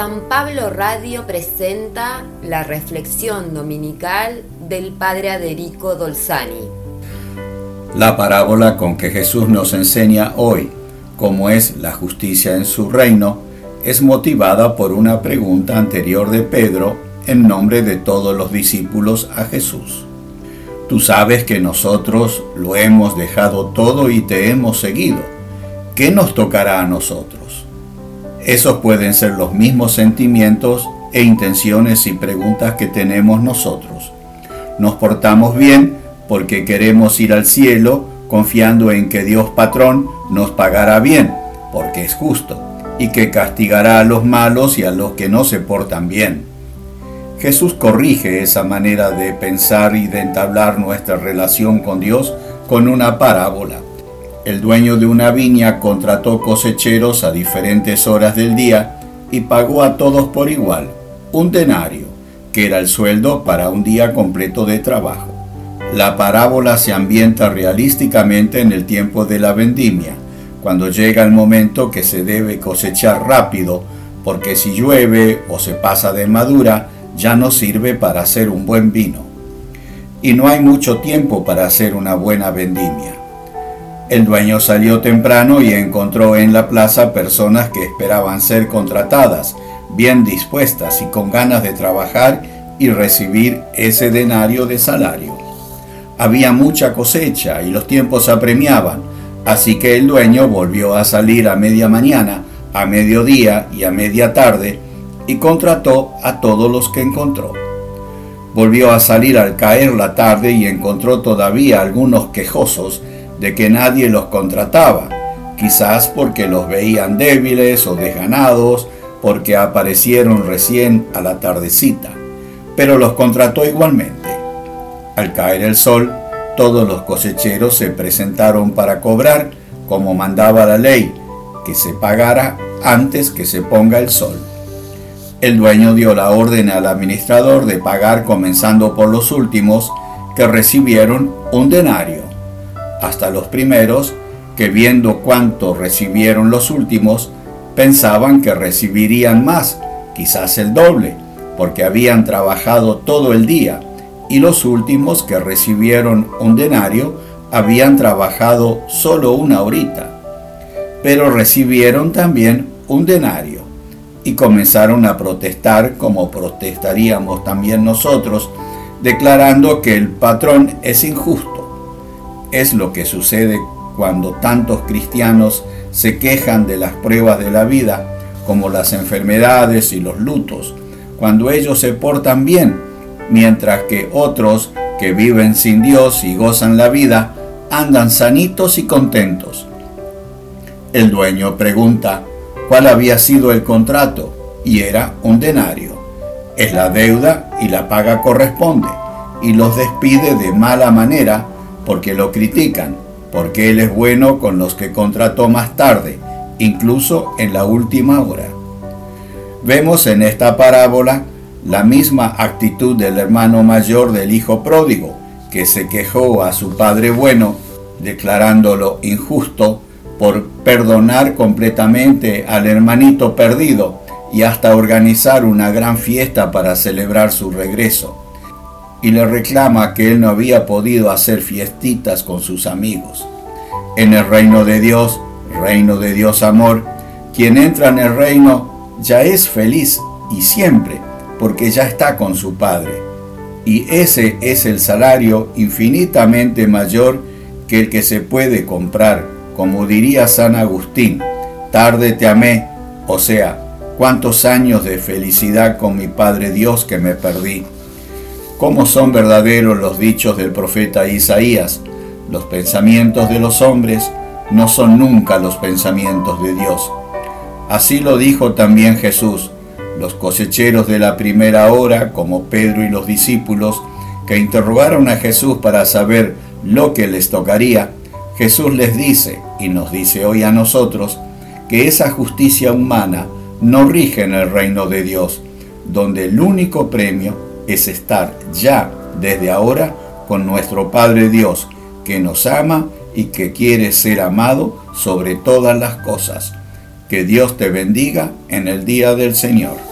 San Pablo Radio presenta la reflexión dominical del Padre Aderico Dolzani. La parábola con que Jesús nos enseña hoy cómo es la justicia en su reino es motivada por una pregunta anterior de Pedro en nombre de todos los discípulos a Jesús. Tú sabes que nosotros lo hemos dejado todo y te hemos seguido. ¿Qué nos tocará a nosotros? Esos pueden ser los mismos sentimientos e intenciones y preguntas que tenemos nosotros. Nos portamos bien porque queremos ir al cielo confiando en que Dios patrón nos pagará bien, porque es justo, y que castigará a los malos y a los que no se portan bien. Jesús corrige esa manera de pensar y de entablar nuestra relación con Dios con una parábola el dueño de una viña contrató cosecheros a diferentes horas del día y pagó a todos por igual un denario, que era el sueldo para un día completo de trabajo. La parábola se ambienta realísticamente en el tiempo de la vendimia, cuando llega el momento que se debe cosechar rápido, porque si llueve o se pasa de madura, ya no sirve para hacer un buen vino. Y no hay mucho tiempo para hacer una buena vendimia. El dueño salió temprano y encontró en la plaza personas que esperaban ser contratadas, bien dispuestas y con ganas de trabajar y recibir ese denario de salario. Había mucha cosecha y los tiempos apremiaban, así que el dueño volvió a salir a media mañana, a mediodía y a media tarde y contrató a todos los que encontró. Volvió a salir al caer la tarde y encontró todavía algunos quejosos de que nadie los contrataba, quizás porque los veían débiles o desganados, porque aparecieron recién a la tardecita, pero los contrató igualmente. Al caer el sol, todos los cosecheros se presentaron para cobrar, como mandaba la ley, que se pagara antes que se ponga el sol. El dueño dio la orden al administrador de pagar comenzando por los últimos, que recibieron un denario hasta los primeros, que viendo cuánto recibieron los últimos, pensaban que recibirían más, quizás el doble, porque habían trabajado todo el día, y los últimos que recibieron un denario habían trabajado solo una horita. Pero recibieron también un denario, y comenzaron a protestar como protestaríamos también nosotros, declarando que el patrón es injusto es lo que sucede cuando tantos cristianos se quejan de las pruebas de la vida, como las enfermedades y los lutos, cuando ellos se portan bien, mientras que otros que viven sin Dios y gozan la vida, andan sanitos y contentos. El dueño pregunta cuál había sido el contrato y era un denario. Es la deuda y la paga corresponde y los despide de mala manera porque lo critican, porque Él es bueno con los que contrató más tarde, incluso en la última hora. Vemos en esta parábola la misma actitud del hermano mayor del hijo pródigo, que se quejó a su padre bueno, declarándolo injusto por perdonar completamente al hermanito perdido y hasta organizar una gran fiesta para celebrar su regreso y le reclama que él no había podido hacer fiestitas con sus amigos. En el reino de Dios, reino de Dios amor, quien entra en el reino ya es feliz y siempre, porque ya está con su Padre. Y ese es el salario infinitamente mayor que el que se puede comprar, como diría San Agustín, tarde te amé, o sea, cuántos años de felicidad con mi Padre Dios que me perdí cómo son verdaderos los dichos del profeta Isaías. Los pensamientos de los hombres no son nunca los pensamientos de Dios. Así lo dijo también Jesús. Los cosecheros de la primera hora, como Pedro y los discípulos, que interrogaron a Jesús para saber lo que les tocaría, Jesús les dice, y nos dice hoy a nosotros, que esa justicia humana no rige en el reino de Dios, donde el único premio es estar ya desde ahora con nuestro Padre Dios, que nos ama y que quiere ser amado sobre todas las cosas. Que Dios te bendiga en el día del Señor.